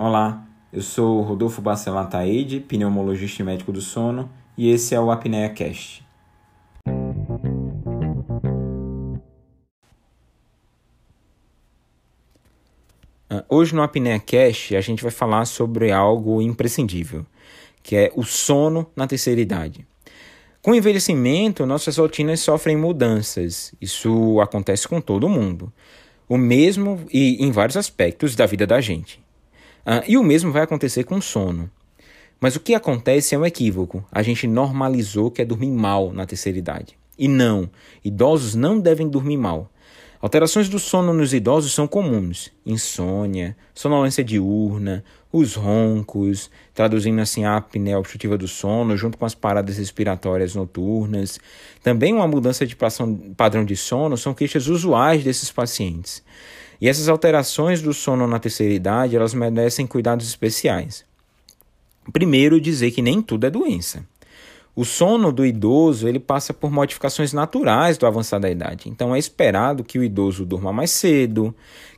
Olá, eu sou Rodolfo Bacelar Taide, pneumologista e médico do sono, e esse é o Apneia Cast. Ah, hoje no Apneia Cast a gente vai falar sobre algo imprescindível, que é o sono na terceira idade. Com o envelhecimento, nossas rotinas sofrem mudanças. Isso acontece com todo mundo. O mesmo e em vários aspectos da vida da gente. Ah, e o mesmo vai acontecer com o sono. Mas o que acontece é um equívoco. A gente normalizou que é dormir mal na terceira idade. E não, idosos não devem dormir mal. Alterações do sono nos idosos são comuns: insônia, sonolência diurna, os roncos, traduzindo assim a apneia obstrutiva do sono, junto com as paradas respiratórias noturnas. Também uma mudança de padrão de sono são queixas usuais desses pacientes. E essas alterações do sono na terceira idade, elas merecem cuidados especiais. Primeiro, dizer que nem tudo é doença. O sono do idoso ele passa por modificações naturais do avançar da idade. Então é esperado que o idoso durma mais cedo,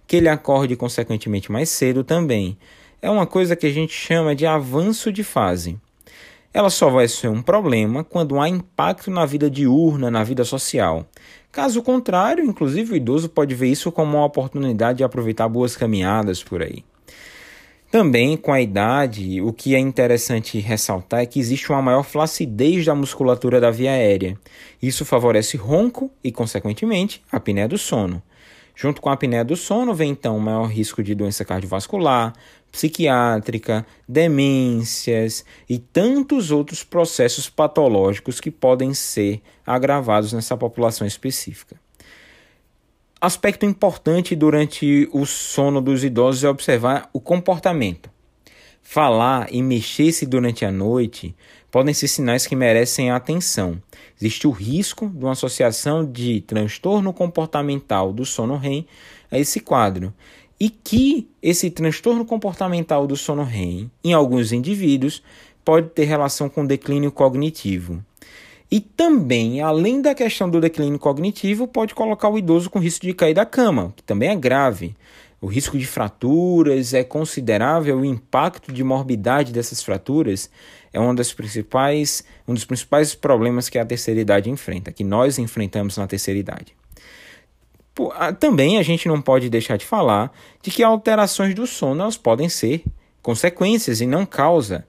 que ele acorde consequentemente mais cedo também. É uma coisa que a gente chama de avanço de fase. Ela só vai ser um problema quando há impacto na vida diurna, na vida social. Caso contrário, inclusive o idoso pode ver isso como uma oportunidade de aproveitar boas caminhadas por aí. Também, com a idade, o que é interessante ressaltar é que existe uma maior flacidez da musculatura da via aérea. Isso favorece ronco e, consequentemente, a apneia do sono. Junto com a apneia do sono vem então o maior risco de doença cardiovascular, psiquiátrica, demências e tantos outros processos patológicos que podem ser agravados nessa população específica. Aspecto importante durante o sono dos idosos é observar o comportamento. Falar e mexer-se durante a noite podem ser sinais que merecem atenção. Existe o risco de uma associação de transtorno comportamental do sono REM a esse quadro e que esse transtorno comportamental do sono REM, em alguns indivíduos, pode ter relação com declínio cognitivo. E também, além da questão do declínio cognitivo, pode colocar o idoso com risco de cair da cama, que também é grave. O risco de fraturas é considerável, o impacto de morbidade dessas fraturas é uma das principais, um dos principais problemas que a terceira idade enfrenta, que nós enfrentamos na terceira idade. Também a gente não pode deixar de falar de que alterações do sono elas podem ser consequências e não causa.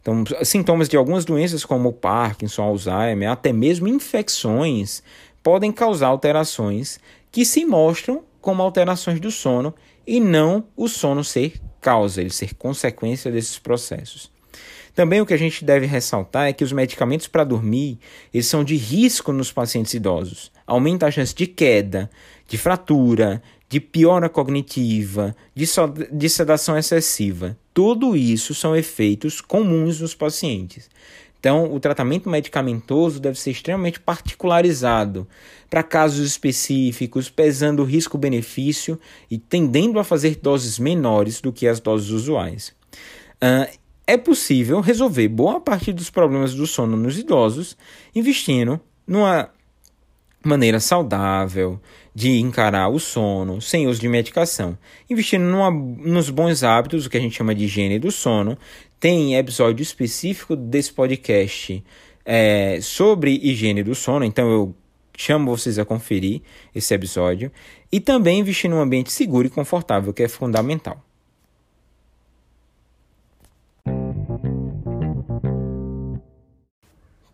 Então, sintomas de algumas doenças como Parkinson, Alzheimer, até mesmo infecções, podem causar alterações que se mostram como alterações do sono e não o sono ser causa, ele ser consequência desses processos. Também o que a gente deve ressaltar é que os medicamentos para dormir eles são de risco nos pacientes idosos. Aumenta a chance de queda, de fratura, de piora cognitiva, de, de sedação excessiva. Tudo isso são efeitos comuns nos pacientes. Então, o tratamento medicamentoso deve ser extremamente particularizado para casos específicos, pesando o risco-benefício e tendendo a fazer doses menores do que as doses usuais. Uh, é possível resolver boa parte dos problemas do sono nos idosos investindo numa maneira saudável de encarar o sono sem uso de medicação, investindo numa, nos bons hábitos, o que a gente chama de higiene do sono. Tem episódio específico desse podcast é, sobre higiene do sono, então eu chamo vocês a conferir esse episódio. E também investir num ambiente seguro e confortável, que é fundamental.